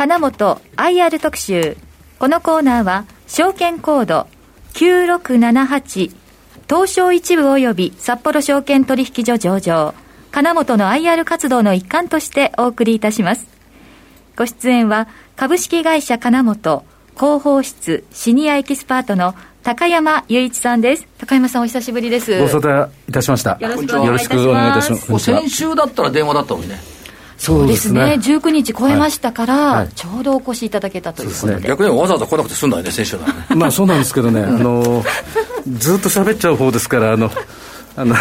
金本 IR 特集。このコーナーは、証券コード9678東証一部及び札幌証券取引所上場、金本の IR 活動の一環としてお送りいたします。ご出演は、株式会社金本広報室シニアエキスパートの高山雄一さんです。高山さんお久しぶりです。ご無沙汰いたしました。よろしくお願いいたします。先週だったら電話だったのにね。そうですね、19日超えましたから、はい、ちょうどお越しいただけたということで、ね、逆にわざわざ来なくて済んだよね、先週だね。まあそうなんですけどね、あのずっと喋っちゃう方ですから、あのあのあ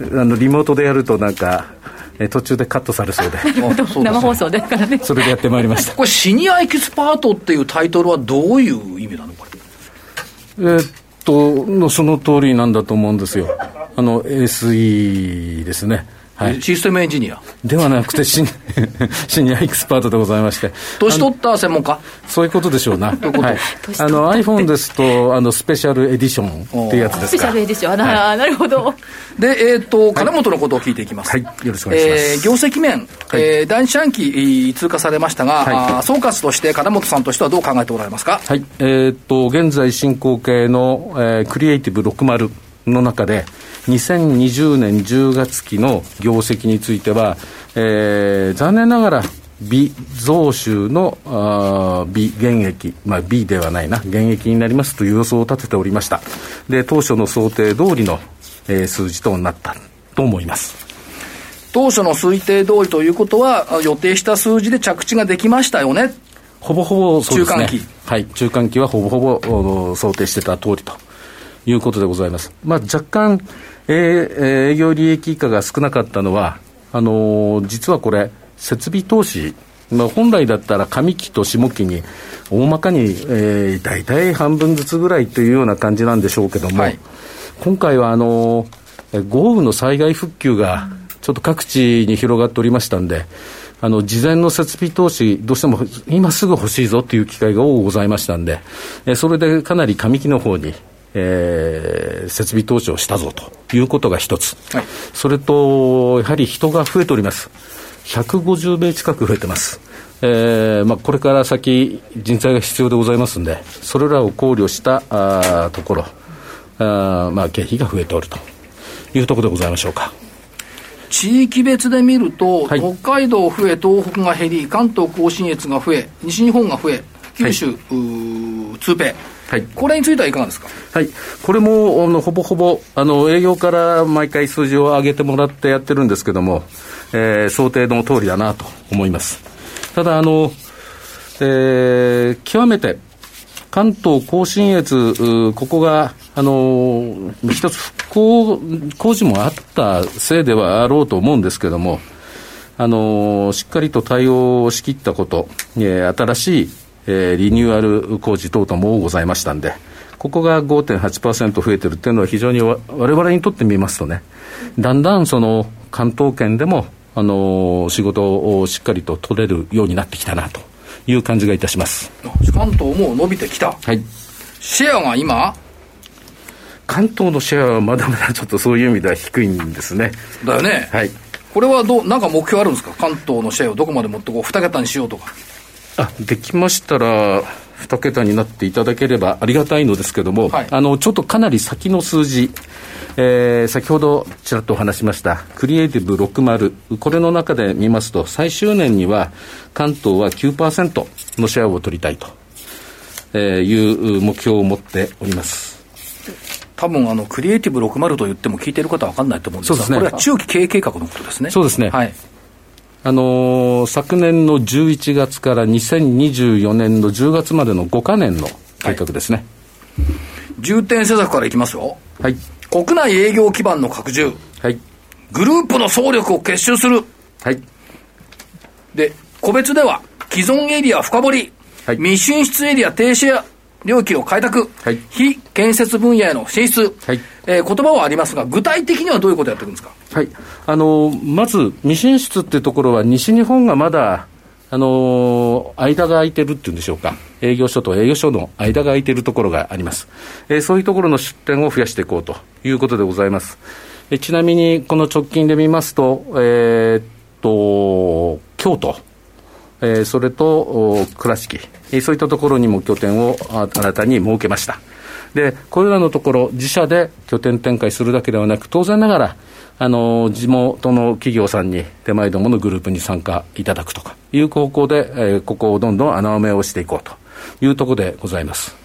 のリモートでやると、なんか、え途中でカットされそうで。生放送ですからね。それでやってまいりました。これシニアエキスパートっていうタイトルはどういう意味なのこれえー、っとその通りなんだと思うんですよ。あの SE ですねはい、システムエンジニア。ではなくてシニ、シニアエキスパートでございまして、年取った専門家？そういうことでしょうな、はい、あの iPhone ですとあの、スペシャルエディションっていうやつですスペシャルエディション、はい、なるほど。で、えー、っと、金本のことを聞いていきます。はい、よろしくお願いします。えー、業績面、はい、えー、第二四半期通過されましたが、はい、総括として、金本さんとしてはどう考えておられますか？はい、えー、っと、現在進行形の、えー、クリエイティブ60の中で、2020年10月期の業績については、えー、残念ながら、微増収のあ微減益、まあ、B ではないな、減益になりますという予想を立てておりました。で、当初の想定通りの、えー、数字となったと思います。当初の推定通りということは、予定した数字で着地ができましたよね。ほぼほぼね。中間期。はい。中間期はほぼほぼ想定してた通りということでございます。まあ、若干、えー、営業利益以下が少なかったのは、あのー、実はこれ、設備投資、まあ、本来だったら上期と下期に大まかに、えー、大体半分ずつぐらいというような感じなんでしょうけども、はい、今回はあのー、豪雨の災害復旧がちょっと各地に広がっておりましたんで、あの、事前の設備投資、どうしても今すぐ欲しいぞという機会が多くございましたんで、えそれでかなり上期の方に、えー、設備投資をしたぞということが一つ、はい、それと、やはり人が増えております。150名近く増えてます。えーまあ、これから先、人材が必要でございますんで、それらを考慮したあところ、あまあ、経費が増えておるというところでございましょうか。地域別で見ると、はい、北海道増え、東北が減り、関東甲信越が増え、西日本が増え、九州、はい、通平。はい、これについてはいかがですか、はい、これもあのほぼほぼあの営業から毎回数字を上げてもらってやってるんですけども、えー、想定の通りだなと思います。ただあの、えー、極めて関東甲信越、ここが、あの一つ復興工事もあったせいではあろうと思うんですけども、あのしっかりと対応をしきったこと、えー、新しいえー、リニューアル工事等々もございましたんで、ここが5.8%増えてるっていうのは非常にわれわれにとってみますとね、だんだんその関東圏でも、あのー、仕事をしっかりと取れるようになってきたなという感じがいたします。関東も伸びてきた。はい。シェアが今？関東のシェアはまだまだちょっとそういう意味では低いんですね。だよね。はい。これはどう、なんか目標あるんですか？関東のシェアをどこまで持ってこう、二桁にしようとか。あできましたら、2桁になっていただければありがたいのですけども、はい、あのちょっとかなり先の数字、えー、先ほどちらっとお話しました、クリエイティブ60、これの中で見ますと、最終年には関東は9%のシェアを取りたいと、えいう目標を持っております。多分あのクリエイティブ60と言っても聞いてる方は分かんないと思うんですが、ね、これは中期経営計画のことですね。そうですね。はい。あのー、昨年の11月から2024年の10月までの5か年の計画ですね、はい、重点施策からいきますよ、はい、国内営業基盤の拡充、はい、グループの総力を結集する、はい、で個別では既存エリア深掘り、はい、未進出エリア停止領域を開拓、はい、非建設分野への進出、はい。えー、言葉はありますが、具体的にはどういうことをやっていくんですか、はい。あのまず未進出っていうところは、西日本がまだ、あのー、間が空いてるっていうんでしょうか、営業所と営業所の間が空いてるところがあります、えー、そういうところの出店を増やしていこうということでございます。えー、ちなみに、この直近で見ますと、えー、っと、京都えー、それと倉敷、えー、そういったところにも拠点を新たに設けました。で、これらのところ、自社で拠点展開するだけではなく、当然ながら、あの地元の企業さんに手前どものグループに参加いただくとかいう方向で、えー、ここをどんどん穴埋めをしていこうというところでございます。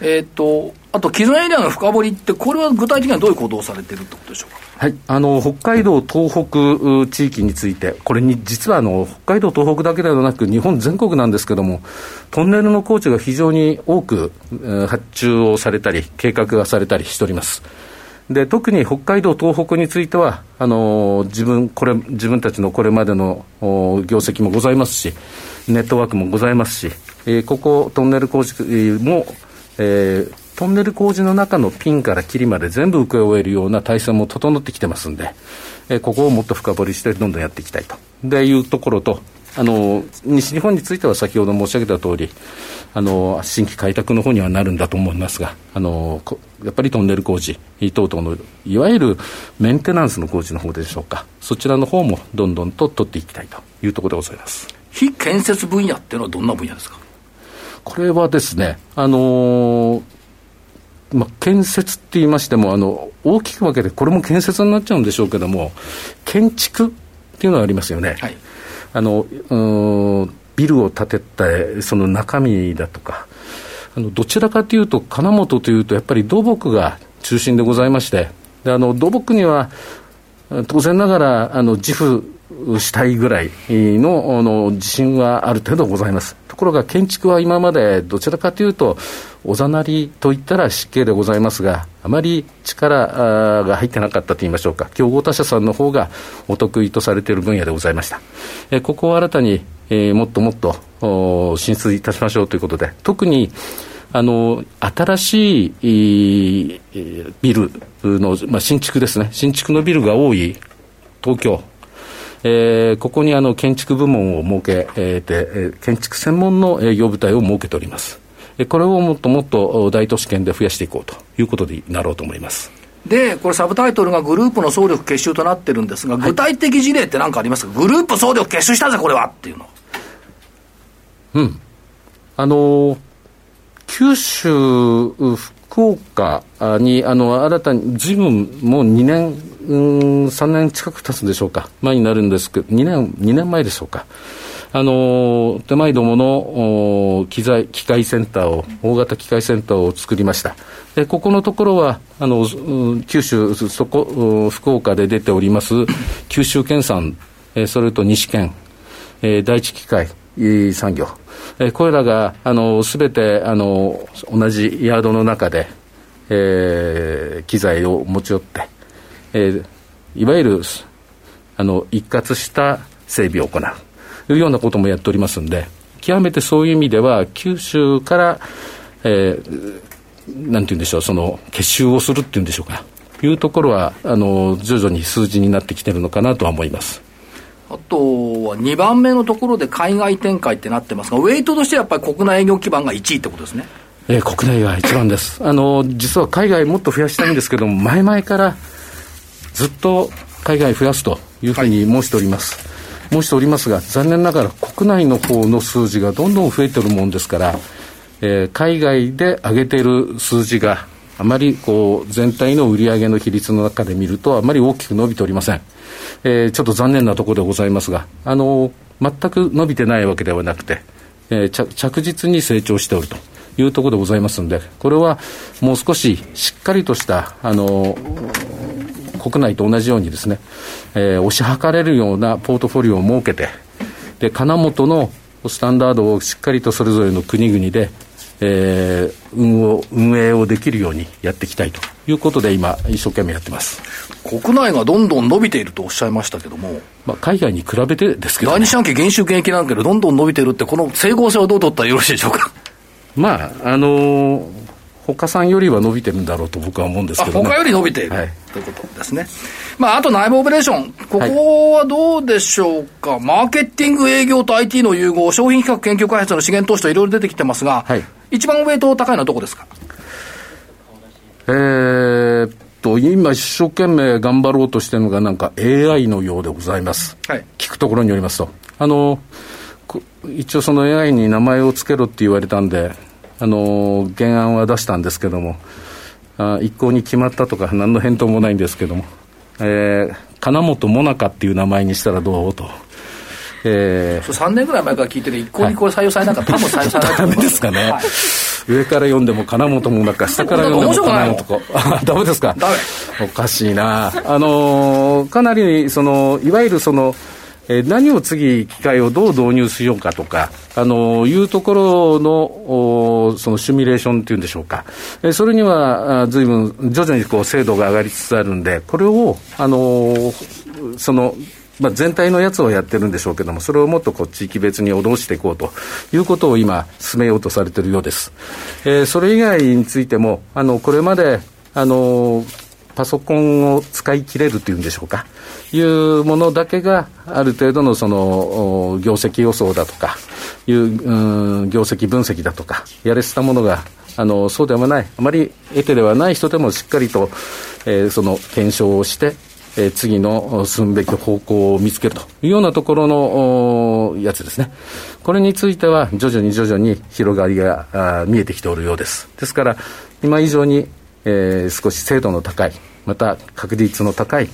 えっ、と、あと、既存エリアの深掘りって、これは具体的にはどういう行動をされてるってことでしょうか？はい、あの北海道、東北地域について、これに実はあの北海道、東北だけではなく、日本全国なんですけれども、トンネルの工事が非常に多く、発注をされたり、計画がされたりしております。で特に北海道、東北については、あの自分これ自分たちのこれまでの業績もございますし、ネットワークもございますし、えー、ここ、トンネル工事も、えー、トンネル工事の中のピンからキリまで全部請け負えるような体制も整ってきてますんで、えー、ここをもっと深掘りして、どんどんやっていきたいと。でいうところと、あの西日本については先ほど申し上げた通り、あの新規開拓の方にはなるんだと思いますが、あのやっぱりトンネル工事等々のいわゆるメンテナンスの工事の方でしょうか、そちらの方もどんどんと取っていきたいというところでございます。非建設分野っていうのはどんな分野ですか？これはですね、あのーまあ、建設って言いましてもあの、大きく分けて、これも建設になっちゃうんでしょうけども、建築っていうのがありますよね。はいあのビルを建てたその中身だとか、あのどちらかというと、金本というと、やっぱり土木が中心でございまして、であの土木には当然ながらあの自負したいぐらいのあの自信はある程度ございます。ところが建築は今までどちらかというと、おざなりといったら失敬でございますが、あまり力が入ってなかったといいましょうか、競合他社さんの方がお得意とされている分野でございました。えここを新たに、え、もっともっと進出いたしましょうということで、特にあの新しいビルの、まあ、新築ですね、新築のビルが多い東京、えー、ここにあの建築部門を設け、えー、て建築専門の営業部隊を設けております。これをもっともっと大都市圏で増やしていこうということになろうと思います。で、これサブタイトルがグループの総力結集となってるんですが、具体的事例って何かありますか、グループ総力結集したぜ、これはっていうの。うん。あのー、九州、福岡に、あの、新たに、ずいぶんもう2年、うん、3年近く経つんでしょうか、前になるんですけど、2年、2年前でしょうか。あの手前どもの機材機械センターを大型機械センターを作りました。でここのところはあの九州そこ福岡で出ております九州県産、それと西県、え第一機械産業、えこれらがあの全てあの同じヤードの中で、えー、機材を持ち寄って、えー、いわゆるあの一括した整備を行うというようなこともやっておりますんで、極めてそういう意味では、九州から、えー、なんていうんでしょう、その結集をするっていうんでしょうか、いうところは、あの徐々に数字になってきてるのかなとは思います。あとは2番目のところで海外展開ってなってますが、ウェイトとしてはやっぱり国内営業基盤が1位ってことですね。えー、国内が一番です。あの、実は海外もっと増やしたいんですけども、前々からずっと海外増やすというふうに申しております。はい申しておりますが、残念ながら国内の方の数字がどんどん増えてるもんですから、えー、海外で上げてる数字が、あまりこう全体の売上の比率の中で見ると、あまり大きく伸びておりません。えー、ちょっと残念なところでございますが、あの全く伸びてないわけではなくて、えー、着実に成長しておるというところでございますので、これはもう少ししっかりとした、あの国内と同じようにですね、えー、押し量れるようなポートフォリオを設けて、で、金本のスタンダードをしっかりとそれぞれの国々で、えー、運を運営をできるようにやっていきたいということで今一生懸命やってます。国内がどんどん伸びているとおっしゃいましたけども、まあ、海外に比べてですけど、ね、第二四半期減収減益なんだけどどんどん伸びてるってこの整合性はどう取ったらよろしいでしょうか？まああのー、他さんよりは伸びてるんだろうと僕は思うんですけど、ね、他より伸びている、はい、ということですね。まあ、あと内部オペレーション、ここはどうでしょうか、はい、マーケティング営業と IT の融合、商品企画研究開発の資源投資といろいろ出てきてますが、はい、一番ウェイト高いのはどこですか？えー、っと、今一生懸命頑張ろうとしてるのがなんか AI のようでございます。はい、聞くところによりますと。あの、一応その AI に名前を付けろって言われたんで、あの原案は出したんですけども、あ一向に決まったとか、何の返答もないんですけども、えー、金本もなかっていう名前にしたらどうと。えー、3年ぐらい前から聞いてる、一向にこれ採用されなかった、はい、多分採用されないと思います。ですかね。はい上から読んでも金本もなか、下から読んでも金本か。ダメですか？おかしいな。あのー、かなり、その、いわゆるその、えー、何を次、機械をどう導入しようかとか、あのいうところのそのシミュレーションっていうんでしょうか、えー、それにはずいぶん徐々にこう精度が上がりつつあるんで、これを、あのそのまあ、全体のやつをやってるんでしょうけども、それをもっとこう地域別に脅していこうということを今、進めようとされているようです。えー、それ以外についても、あのこれまであのパソコンを使い切れるというんでしょうか、いうものだけが、ある程度のその業績予想だとか、いう、う、業績分析だとか、やれしたものが、あのそうではない、あまり得てではない人でもしっかりと、えー、その検証をして、えー、次の進むべき方向を見つけるというようなところのやつですね。これについては徐々に徐々に広がりが見えてきておるようです。ですから、今以上に、えー、少し精度の高い、また確率の高い、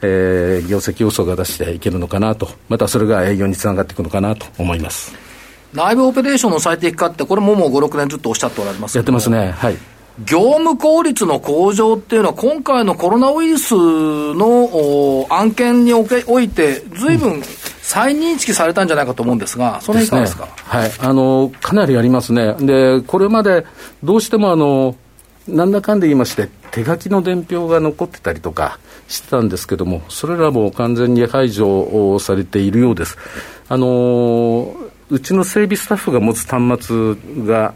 えー、業績予想が出していけるのかなと、またそれが営業につながっていくのかなと思います。内部オペレーションの最適化って、これももう5、6年ずっとおっしゃっておられますやってますね。はい。業務効率の向上っていうのは、今回のコロナウイルスの案件におけおいて、ずいぶん再認識されたんじゃないかと思うんですが、その辺いかがですか、ね、はい、あのかなりありますね、でこれまでどうしてもあのなんだかんで言いまして、手書きの伝票が残ってたりとかしてたんですけども、それらも完全に排除されているようです。あのうちの整備スタッフが持つ端末が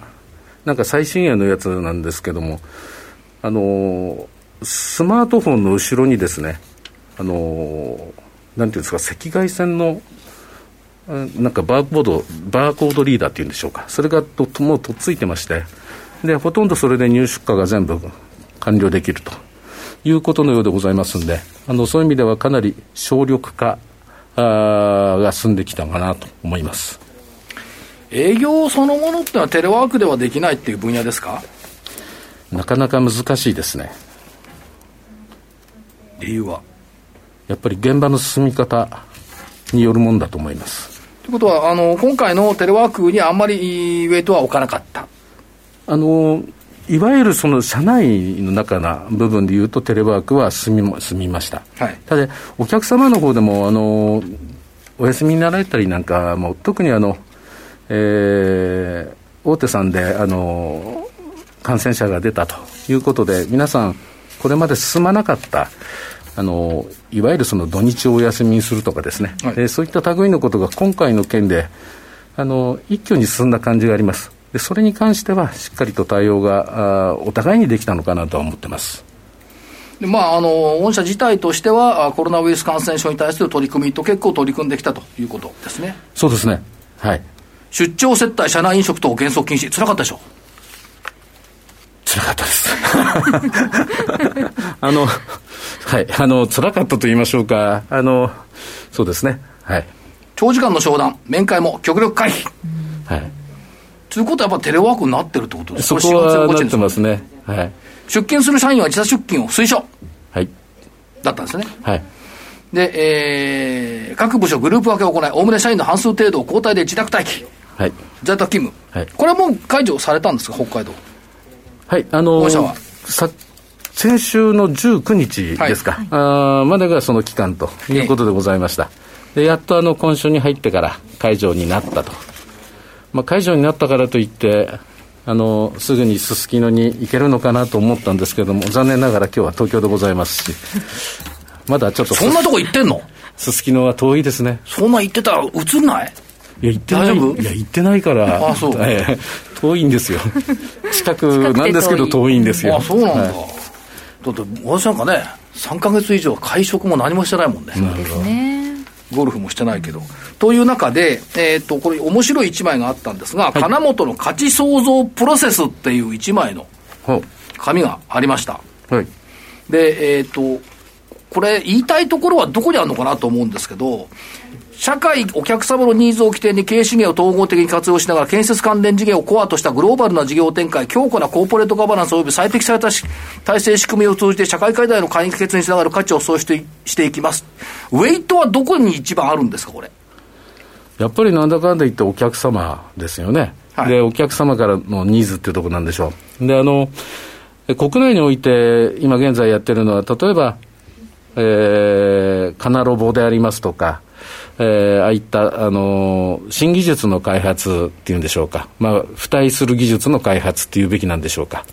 なんか最新鋭のやつなんですけども、あのスマートフォンの後ろにですね、あのなんていうんですか、赤外線のなんかバーコード、バーコードリーダーっていうんでしょうか、それがともうとっついてまして、でほとんどそれで入出荷が全部完了できるということのようでございますんで、あのそういう意味ではかなり省力化あが進んできたかなと思います。営業そのものってのはテレワークではできないっていう分野ですか？なかなか難しいですね。理由は？やっぱり現場の進み方によるもんだと思います。ということはあの今回のテレワークにあんまりウェイトは置かなかったあのいわゆるその社内の中な部分でいうとテレワークは進み進みました、はい、ただお客様の方でもあのお休みになられたりなんかも特にあのえー、大手さんであの感染者が出たということで、皆さん、これまで進まなかったあのいわゆるその土日をお休みにするとかですね、はい、えー、そういった類のことが今回の件であの一挙に進んだ感じがあります。でそれに関してはしっかりと対応があお互いにできたのかなとは思ってます。でまあ、あの御社自体としては、コロナウイルス感染症に対する取り組みと結構取り組んできたということですね。そうですね。はい。出張接待、社内飲食等原則禁止、つらかったでしょ？つらかったです。あの、はい、あの、つらかったと言いましょうか、あの、そうですね、はい。長時間の商談、面会も極力回避。はい。ということはやっぱテレワークになってるってことですか？そこはなってますね。はい。出勤する社員は自社出勤を推奨。はい。だったんですね。はい。で、えー、各部署グループ分けを行い、おおむね社員の半数程度を交代で自宅待機。はい、在宅勤務、はい、これはもう解除されたんですか、北海道。はい、あのー、さ先週の19日ですか、はい、あまでがその期間ということでございました。でやっとあの今週に入ってから解除になったと。まあ、解除になったからといって、あのすぐにすすきのに行けるのかなと思ったんですけれども、残念ながら今日は東京でございますし、まだちょっと。そんなとこ行ってんの？すすきのは遠いですね。そんな行ってた？ら映んない？いや、行ってない。いや、行ってないから。あ、そう。ええ、遠いんですよ。近くなんですけど遠いんですよ。あ、そうなんだ。はい、だって、私なんかね、3か月以上会食も何もしてないもんね。そうですね。ゴルフもしてないけど。という中で、えっ、ー、と、これ面白い1枚があったんですが、はい、金本の価値創造プロセスっていう1枚の紙がありました。はい。で、えっ、ー、と、これ言いたいところはどこにあるのかなと思うんですけど、社会、お客様のニーズを起点に経営資源を統合的に活用しながら建設関連事業をコアとしたグローバルな事業展開、強固なコーポレートガバナンス及び最適された体制仕組みを通じて社会課題の解決につながる価値を創出していきます。ウェイトはどこに一番あるんですか、これ？やっぱりなんだかんだ言ってお客様ですよね。はい、で、お客様からのニーズっていうところなんでしょう。で、あの、国内において今現在やってるのは、例えば、えー、カナロボでありますとか、えー、ああいった、あのー、新技術の開発っていうんでしょうか。まあ、付帯する技術の開発っていうべきなんでしょうか。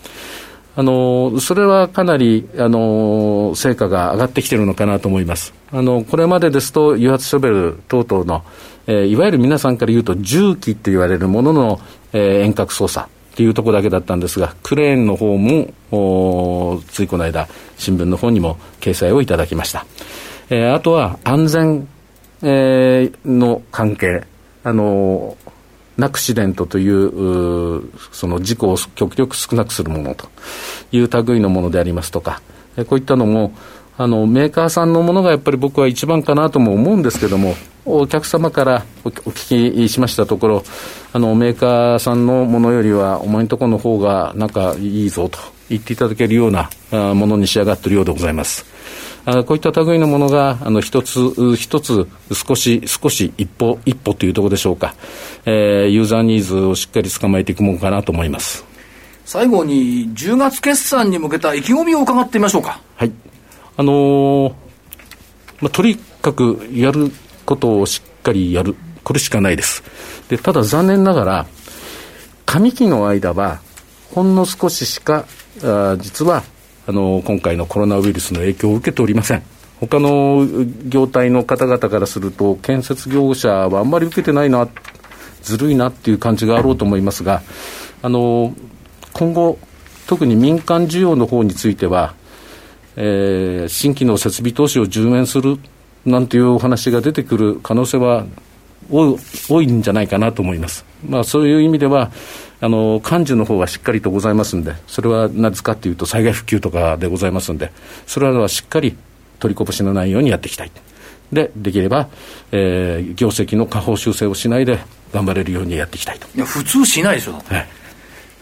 あの、それはかなり、あの、成果が上がってきてるのかなと思います。あの、これまでですと、油圧ショベル等々の、えー、いわゆる皆さんから言うと、重機って言われるものの、えー、遠隔操作。っていうところだけだったんですが、クレーンの方も、ついこの間、新聞の方にも掲載をいただきました。えー、あとは安全、え、の関係、あのナクシデントという、その事故を極力少なくするものという類のものでありますとか、え、こういったのも、あの、メーカーさんのものがやっぱり僕は一番かなとも思うんですけども、お客様からお聞きしましたところ、あの、メーカーさんのものよりは、お前のところの方がなんかいいぞと言っていただけるようなものに仕上がっているようでございます。あこういった類のものが、あの、一つ、一つ、少し、少し、一歩、一歩というところでしょうか。えー、ユーザーニーズをしっかり捕まえていくものかなと思います。最後に、10月決算に向けた意気込みを伺ってみましょうか。はい。あのー、まあ、とにかくやることをしっかりやる。これしかないです。で、ただ残念ながら、上期の間は、ほんの少ししか、あ実は、あの、今回のコロナウイルスの影響を受けておりません。他の業態の方々からすると、建設業者はあんまり受けてないな、ずるいなっていう感じがあろうと思いますが、あの、今後、特に民間需要の方については、えー、新規の設備投資を充面するなんていうお話が出てくる可能性は多いんじゃないかなと思います。まあ、そういう意味では、あの、幹事の方はしっかりとございますんで、それは何ですかっていうと、災害復旧とかでございますんで、それはしっかり取りこぼしのないようにやっていきたい。で、できれば、えー、業績の下方修正をしないで頑張れるようにやっていきたいと。いや、普通しないでしょ、はい。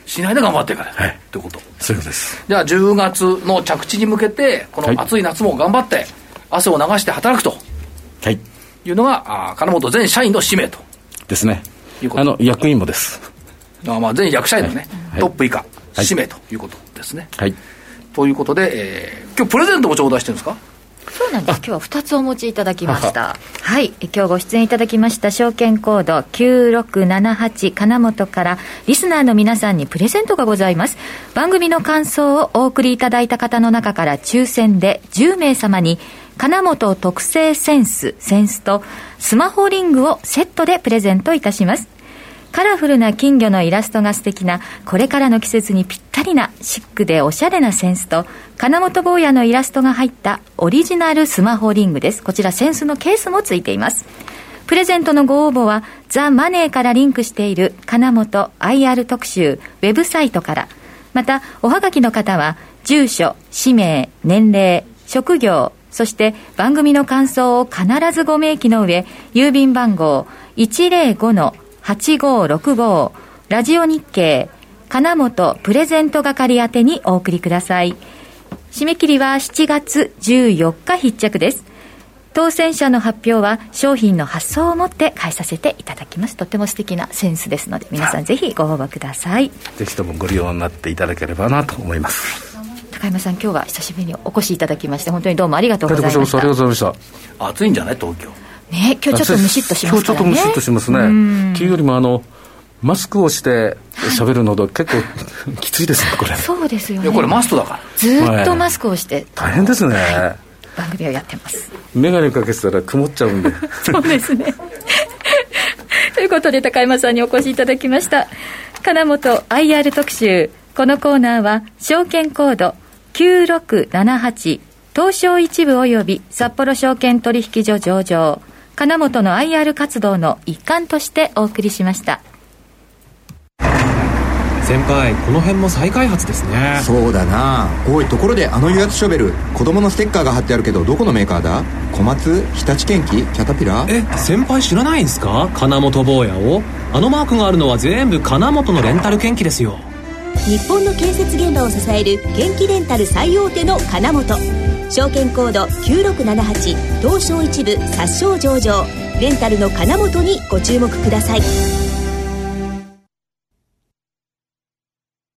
しないで頑張っていかない。はい。と。そういうことです。じゃあ、10月の着地に向けて、この暑い夏も頑張って、汗を流して働くと。はい。いうのが、あ金本全社員の使命と。ですね。あの、役員もです。あまあ、全役社員のね、はい、トップ以下、はい、使命ということですね。はい。ということで、えー、今日プレゼントも頂戴してるんですか？そうなんです。今日は2つお持ちいただきました。はい。今日ご出演いただきました証券コード9678金本からリスナーの皆さんにプレゼントがございます。番組の感想をお送りいただいた方の中から抽選で10名様に金本特製センス、センスとスマホリングをセットでプレゼントいたします。カラフルな金魚のイラストが素敵な、これからの季節にぴったりなシックでおしゃれなセンスと、金本坊やのイラストが入ったオリジナルスマホリングです。こちらセンスのケースもついています。プレゼントのご応募は、ザ・マネーからリンクしている金本 IR 特集ウェブサイトから、また、おはがきの方は、住所、氏名、年齢、職業、そして番組の感想を必ずご明記の上、郵便番号105 105-8565ラジオ日経金本プレゼント係宛てにお送りください。締め切りは7月14日必着です。当選者の発表は商品の発送をもって返させていただきます。とても素敵なセンスですので、皆さんぜひご応募ください。ぜひともご利用になっていただければなと思います。高山さん今日は久しぶりにお越しいただきまして本当にどうもありがとうございましたありがとうございました暑いんじゃない？東京ね今日ちょっとムシッとしますからね。今日ちょっとムシッとしますね。っていうよりもあのマスクをして喋るので、結構きついですねこれ。そうですよね。これマストだから。ずっとマスクをして、大変ですね、番組をやってます。眼鏡かけてたら曇っちゃうんで。そうですね。ということで高山さんにお越しいただきました。金本 IR 特集。このコーナーは証券コード9678東証一部及び札幌証券取引所上場金本の IR 活動の一環としてお送りしました。先輩この辺も再開発ですね。そうだな。おいところであの油圧ショベル子供のステッカーが貼ってあるけどどこのメーカーだ？小松日立建機キャタピラ？え先輩知らないんすか？金本坊やを？あのマークがあるのは全部金本のレンタル建機ですよ。日本の建設現場を支える建機レンタル最大手の金本証券コード9678東証一部殺傷上場。レンタルの金本にご注目ください。